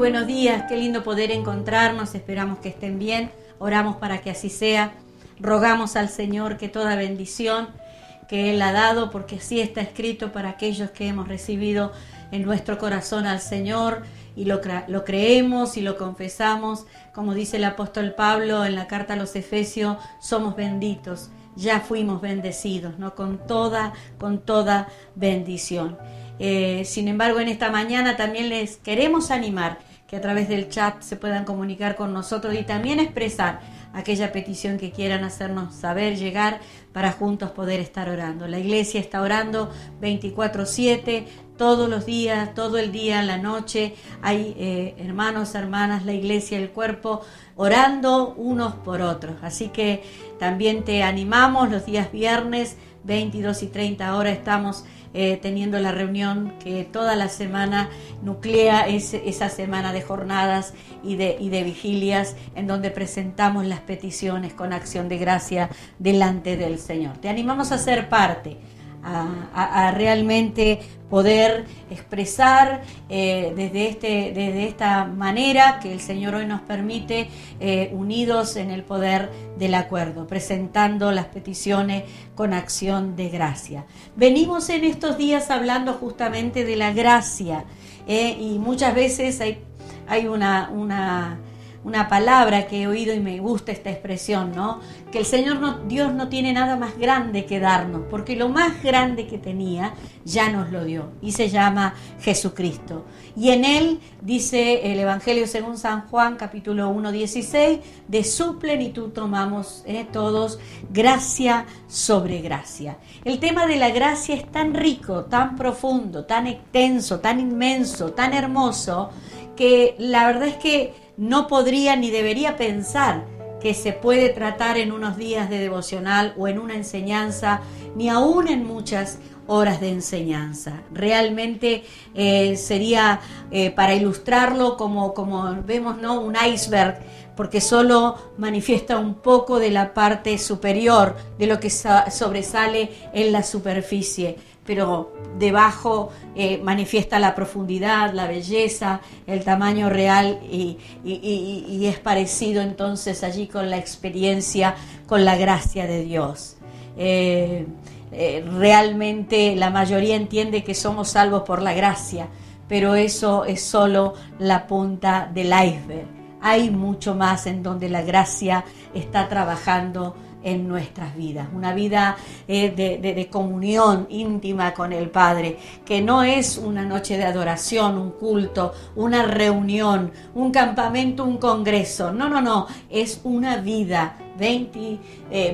buenos días, qué lindo poder encontrarnos, esperamos que estén bien, oramos para que así sea, rogamos al Señor que toda bendición que Él ha dado, porque así está escrito para aquellos que hemos recibido en nuestro corazón al Señor y lo, creemos y lo confesamos, como dice el apóstol Pablo en la carta a los Efesios, somos benditos, ya fuimos bendecidos, ¿no? Con toda, con toda bendición. Eh, sin embargo, en esta mañana también les queremos animar que a través del chat se puedan comunicar con nosotros y también expresar aquella petición que quieran hacernos saber, llegar, para juntos poder estar orando. La iglesia está orando 24/7, todos los días, todo el día, la noche. Hay eh, hermanos, hermanas, la iglesia, el cuerpo, orando unos por otros. Así que también te animamos los días viernes, 22 y 30 horas estamos eh, teniendo la reunión que toda la semana nuclea esa semana de jornadas y de, y de vigilias en donde presentamos las peticiones con acción de gracia delante del Señor. Te animamos a ser parte a, realmente poder expresar eh, desde, este, desde esta manera que el Señor hoy nos permite, eh, unidos en el poder del acuerdo, presentando las peticiones con acción de gracia. Venimos en estos días hablando justamente de la gracia eh, y muchas veces hay, hay una, una una palabra que he oído y me gusta esta expresión, ¿no? Que el Señor Dios no tiene nada más grande que darnos, porque lo más grande que tenía ya nos lo dio y se llama Jesucristo. Y en él dice el Evangelio según San Juan capítulo 1, 16, de su plenitud tomamos eh, todos gracia sobre gracia. El tema de la gracia es tan rico, tan profundo, tan extenso, tan inmenso, tan hermoso, que la verdad es que no podría ni debería pensar que se puede tratar en unos días de devocional o en una enseñanza, ni aún en muchas horas de enseñanza. Realmente eh, sería eh, para ilustrarlo como, como vemos, ¿no? Un iceberg, porque solo manifiesta un poco de la parte superior de lo que sobresale en la superficie pero debajo eh, manifiesta la profundidad, la belleza, el tamaño real y, es parecido entonces allí con la experiencia, con la gracia de Dios. Eh, eh, realmente la mayoría entiende que somos salvos por la gracia, pero eso es solo la punta del iceberg. Hay mucho más en donde la gracia está trabajando en nuestras vidas, una vida eh, de, comunión íntima con el Padre, que no es una noche de adoración, un culto, una reunión, un campamento, un congreso, no, no, no, es una vida 20,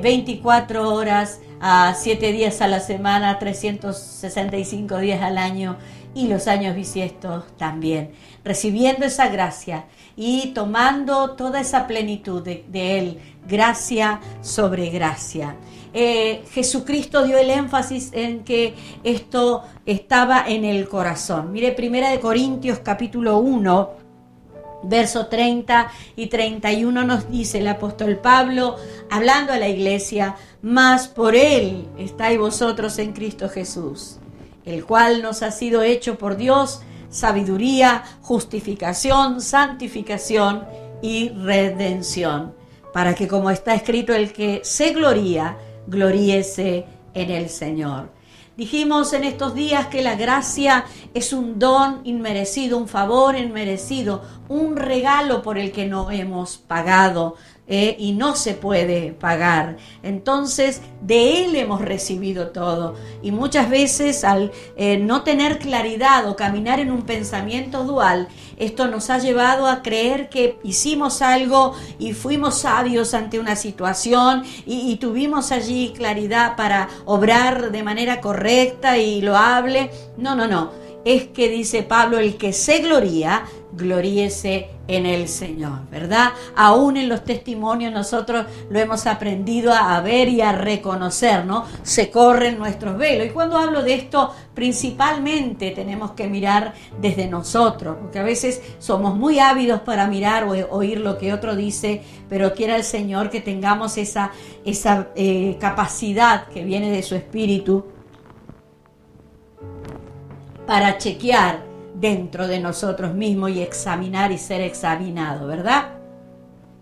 24 eh, horas a 7 días a la semana, 365 días al año y los años bisiestos también, recibiendo esa gracia y tomando toda esa plenitud de, Él, gracia sobre gracia. Eh, Jesucristo dio el énfasis en que esto estaba en el corazón. Mire, Primera de Corintios capítulo 1, verso 30 y 31 nos dice el apóstol Pablo, hablando a la iglesia, más por Él estáis vosotros en Cristo Jesús, el cual nos ha sido hecho por Dios sabiduría, justificación, santificación y redención, para que como está escrito, el que se gloría, gloríese en el Señor. Dijimos en estos días que la gracia es un don inmerecido, un favor inmerecido, un regalo por el que no hemos pagado. Eh, y no se puede pagar. Entonces, de Él hemos recibido todo. Y muchas veces al eh, no tener claridad o caminar en un pensamiento dual, esto nos ha llevado a creer que hicimos algo y fuimos sabios ante una situación y, y tuvimos allí claridad para obrar de manera correcta y loable. No, no, no. Es que dice Pablo, el que se gloría, gloríese en el Señor, ¿verdad? Aún en los testimonios nosotros lo hemos aprendido a ver y a reconocer, ¿no? Se corren nuestros velos. Y cuando hablo de esto, principalmente tenemos que mirar desde nosotros, porque a veces somos muy ávidos para mirar o oír lo que otro dice, pero quiera el Señor que tengamos esa, esa eh, capacidad que viene de su espíritu para chequear dentro de nosotros mismos y examinar y ser examinado, ¿verdad?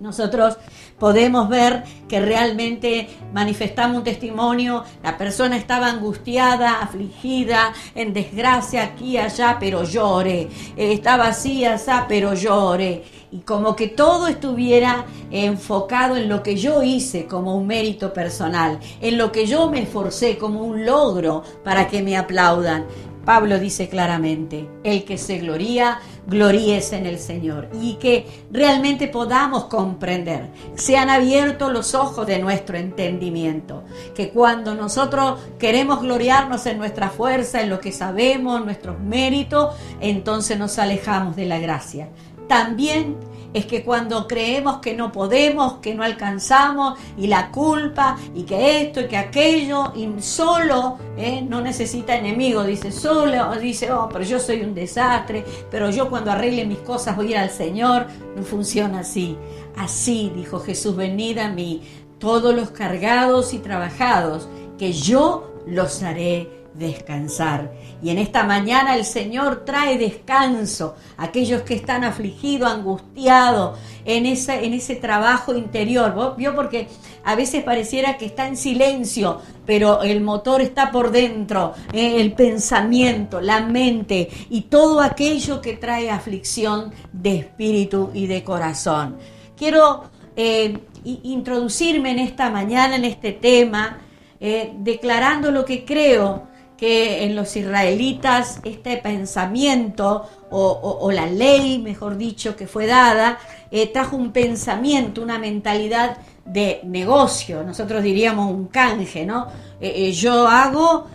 Nosotros podemos ver que realmente manifestamos un testimonio, la persona estaba angustiada, afligida, en desgracia aquí allá, pero llore, estaba así, allá, pero llore. Y como que todo estuviera enfocado en lo que yo hice como un mérito personal, en lo que yo me esforcé como un logro para que me aplaudan. Pablo dice claramente, el que se gloría, gloríese en el Señor y que realmente podamos comprender, se han abierto los ojos de nuestro entendimiento, que cuando nosotros queremos gloriarnos en nuestra fuerza, en lo que sabemos, nuestros méritos, entonces nos alejamos de la gracia. También es que cuando creemos que no podemos, que no alcanzamos, y la culpa, y que esto y que aquello, y solo ¿eh? no necesita enemigo, dice solo, dice, oh, pero yo soy un desastre, pero yo cuando arregle mis cosas voy al Señor, no funciona así. Así, dijo Jesús, venid a mí, todos los cargados y trabajados, que yo los haré descansar. Y en esta mañana el Señor trae descanso a aquellos que están afligidos, angustiados en, ese, en ese trabajo interior. ¿Vio? Porque a veces pareciera que está en silencio, pero el motor está por dentro, eh, el pensamiento, la mente y todo aquello que trae aflicción de espíritu y de corazón. Quiero eh, introducirme en esta mañana, en este tema, eh, declarando lo que creo que en los israelitas este pensamiento o, la ley, mejor dicho, que fue dada, eh, trajo un pensamiento, una mentalidad de negocio, nosotros diríamos un canje, ¿no? Eh, eh, yo hago,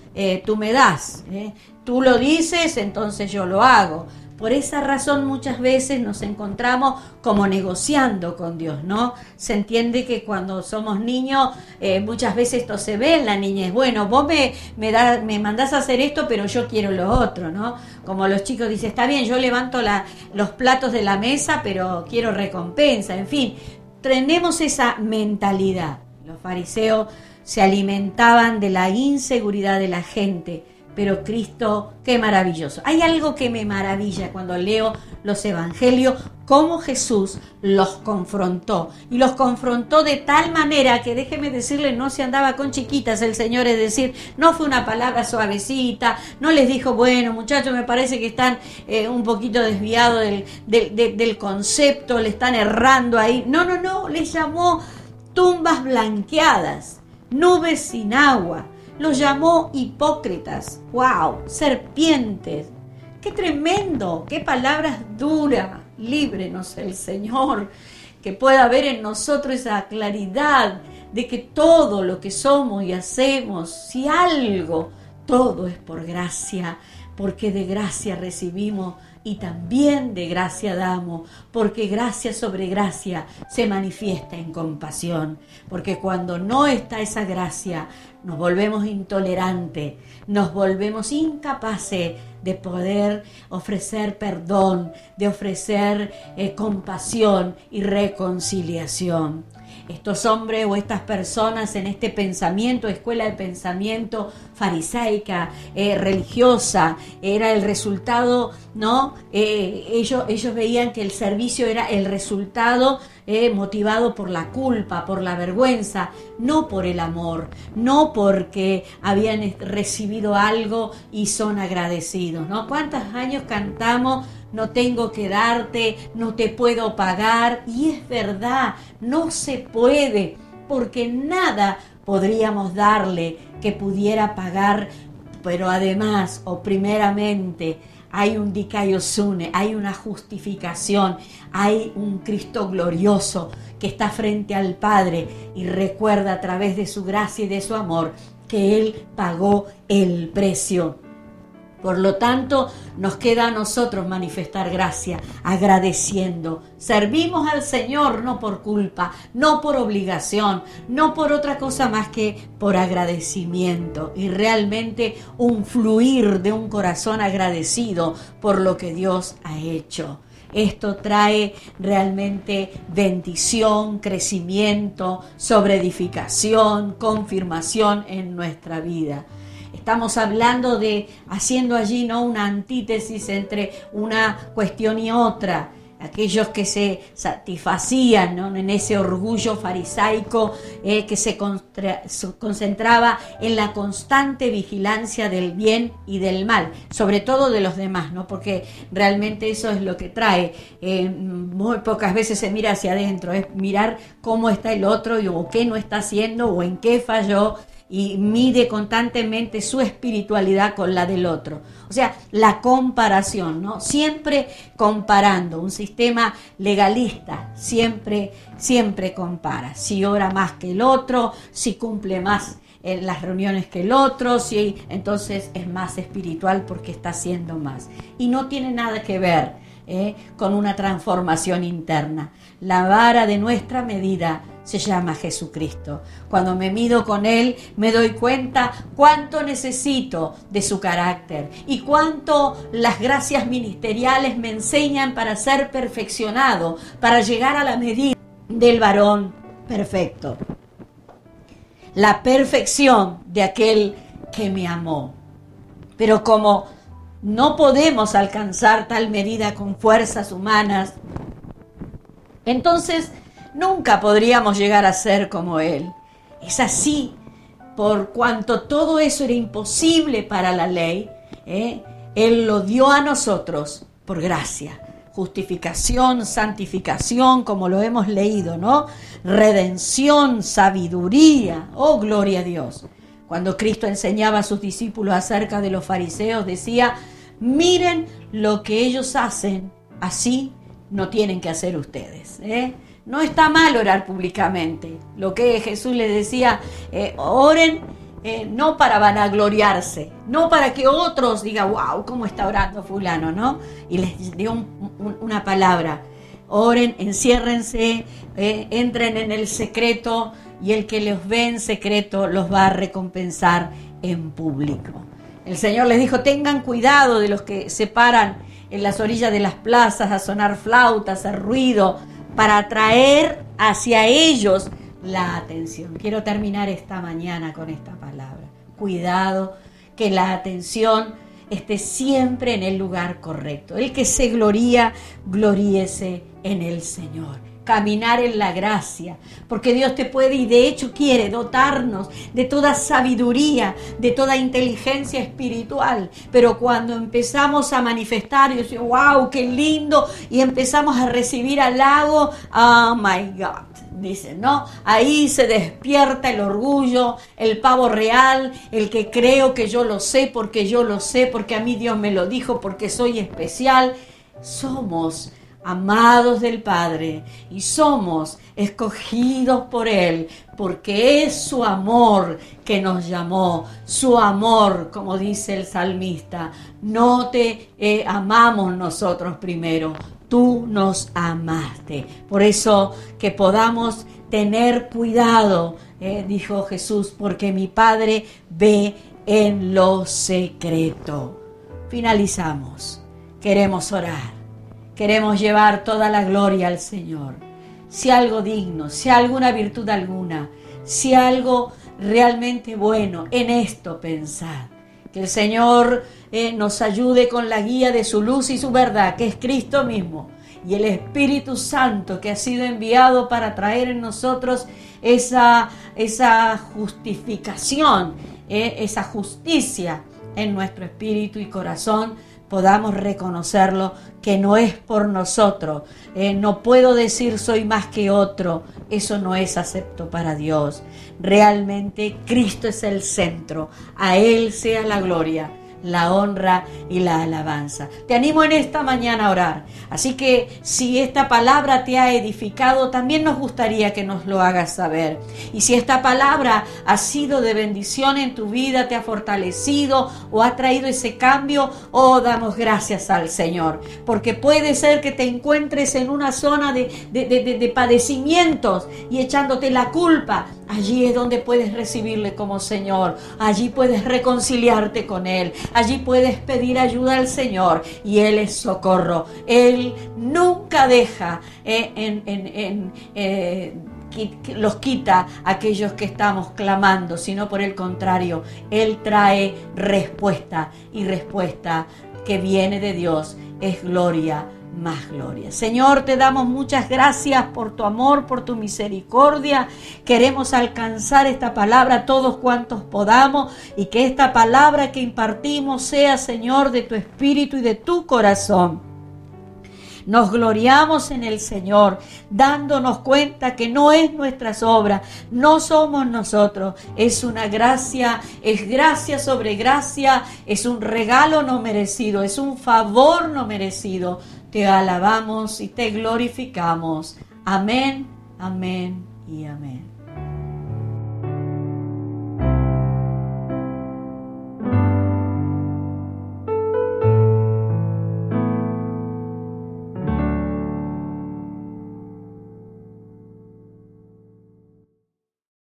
tú me das, tú lo dices, entonces yo lo hago. Por esa razón muchas veces nos encontramos como negociando con Dios, ¿no? Se entiende que cuando somos niños eh, muchas veces esto se ve en la niñez. Bueno, vos me, me, me mandás a hacer esto, pero yo quiero lo otro, ¿no? Como los chicos dicen, está bien, yo levanto los platos de la mesa, pero quiero recompensa. En fin, tenemos esa mentalidad. Los fariseos se alimentaban de la inseguridad de la gente pero Cristo, qué maravilloso. Hay algo que me maravilla cuando leo los evangelios, cómo Jesús los confrontó. Y los confrontó de tal manera que déjeme decirle, no se andaba con chiquitas el Señor, es decir, no fue una palabra suavecita, no les dijo, bueno muchachos, me parece que están eh, un poquito desviados del, del concepto, le están errando ahí. No, no, no, les llamó tumbas blanqueadas, nubes sin agua los llamó hipócritas, wow, serpientes. Qué tremendo, qué palabras duras. Líbrenos el Señor, que pueda haber en nosotros esa claridad de que todo lo que somos y hacemos, si algo, todo es por gracia, porque de gracia recibimos y también de gracia damos, porque gracia sobre gracia se manifiesta en compasión, porque cuando no está esa gracia, nos volvemos intolerantes, nos volvemos incapaces de poder ofrecer perdón, de ofrecer eh, compasión y reconciliación estos hombres o estas personas en este pensamiento, escuela de pensamiento farisaica, eh, religiosa, era el resultado, ¿no? Eh, ellos, ellos veían que el servicio era el resultado eh, motivado por la culpa, por la vergüenza, no por el amor, no porque habían recibido algo y son agradecidos, ¿no? ¿Cuántos años cantamos? No tengo que darte, no te puedo pagar. Y es verdad, no se puede, porque nada podríamos darle que pudiera pagar, pero además o primeramente hay un dikaiosune, hay una justificación, hay un Cristo glorioso que está frente al Padre y recuerda a través de su gracia y de su amor que Él pagó el precio por lo tanto, nos queda a nosotros manifestar gracia, agradeciendo. Servimos al Señor no por culpa, no por obligación, no por otra cosa más que por agradecimiento y realmente un fluir de un corazón agradecido por lo que Dios ha hecho. Esto trae realmente bendición, crecimiento, sobreedificación, confirmación en nuestra vida. Estamos hablando de haciendo allí no una antítesis entre una cuestión y otra aquellos que se satisfacían en ese orgullo farisaico eh, que se, concentraba en la constante vigilancia del bien y del mal, sobre todo de los demás, ¿no? porque realmente eso es lo que trae. Eh, muy pocas veces se mira hacia adentro, es mirar cómo está el otro o qué no está haciendo o en qué falló y mide constantemente su espiritualidad con la del otro. O sea, la comparación, ¿no? Siempre comparando, un sistema legalista siempre, siempre compara. Si ora más que el otro, si cumple más en las reuniones que el otro, si entonces es más espiritual porque está haciendo más. Y no tiene nada que ver ¿eh? con una transformación interna. La vara de nuestra medida se llama Jesucristo. Cuando me mido con Él, me doy cuenta cuánto necesito de su carácter y cuánto las gracias ministeriales me enseñan para ser perfeccionado, para llegar a la medida del varón perfecto. La perfección de aquel que me amó. Pero como no podemos alcanzar tal medida con fuerzas humanas, entonces nunca podríamos llegar a ser como Él. Es así, por cuanto todo eso era imposible para la ley, ¿eh? Él lo dio a nosotros por gracia. Justificación, santificación, como lo hemos leído, ¿no? Redención, sabiduría. Oh, gloria a Dios. Cuando Cristo enseñaba a sus discípulos acerca de los fariseos, decía, miren lo que ellos hacen, así no tienen que hacer ustedes. ¿eh? No está mal orar públicamente. Lo que Jesús les decía, eh, oren eh, no para vanagloriarse, no para que otros digan, wow, ¿cómo está orando fulano? ¿no? Y les dio una palabra. Oren, enciérrense, eh, entren en el secreto y el que los ve en secreto los va a recompensar en público. El Señor les dijo, tengan cuidado de los que se paran en las orillas de las plazas a sonar flautas, a ruido, para atraer hacia ellos la atención. Quiero terminar esta mañana con esta palabra. Cuidado, que la atención esté siempre en el lugar correcto. El que se gloría, gloríese en el Señor caminar en la gracia, porque Dios te puede y de hecho quiere dotarnos de toda sabiduría, de toda inteligencia espiritual, pero cuando empezamos a manifestar y decimos, wow, qué lindo, y empezamos a recibir halago, oh my God. Dicen, ¿no? Ahí se despierta el orgullo, el pavo real, el que creo que yo lo sé porque yo lo sé, porque a mí Dios me lo dijo, porque soy especial. Somos amados del Padre y somos escogidos por Él, porque es su amor que nos llamó, su amor, como dice el salmista, no te eh, amamos nosotros primero, tú nos amaste. Por eso que podamos tener cuidado, eh, dijo Jesús, porque mi Padre ve en lo secreto. Finalizamos. Queremos orar. Queremos llevar toda la gloria al Señor. Si algo digno, si alguna virtud alguna, si algo realmente bueno, en esto pensad. Que el Señor eh, nos ayude con la guía de su luz y su verdad, que es Cristo mismo, y el Espíritu Santo que ha sido enviado para traer en nosotros esa, esa justificación, eh, esa justicia en nuestro espíritu y corazón podamos reconocerlo, que no es por nosotros. Eh, no puedo decir soy más que otro, eso no es acepto para Dios. Realmente Cristo es el centro, a Él sea la gloria la honra y la alabanza. Te animo en esta mañana a orar. Así que si esta palabra te ha edificado, también nos gustaría que nos lo hagas saber. Y si esta palabra ha sido de bendición en tu vida, te ha fortalecido o ha traído ese cambio, oh, damos gracias al Señor. Porque puede ser que te encuentres en una zona de, de padecimientos y echándote la culpa. Allí es donde puedes recibirle como Señor. Allí puedes reconciliarte con Él. Allí puedes pedir ayuda al Señor y Él es socorro. Él nunca deja eh, eh, los quita aquellos que estamos clamando, sino por el contrario, Él trae respuesta y respuesta que viene de Dios es gloria más gloria. Señor, te damos muchas gracias por tu amor, por tu misericordia. Queremos alcanzar esta palabra todos cuantos podamos y que esta palabra que impartimos sea, Señor, de tu espíritu y de tu corazón. Nos gloriamos en el Señor, dándonos cuenta que no es nuestras obras, no somos nosotros, es una gracia, es gracia sobre gracia, es un regalo no merecido, es un favor no merecido. Te alabamos y te glorificamos. Amén, amén y amén.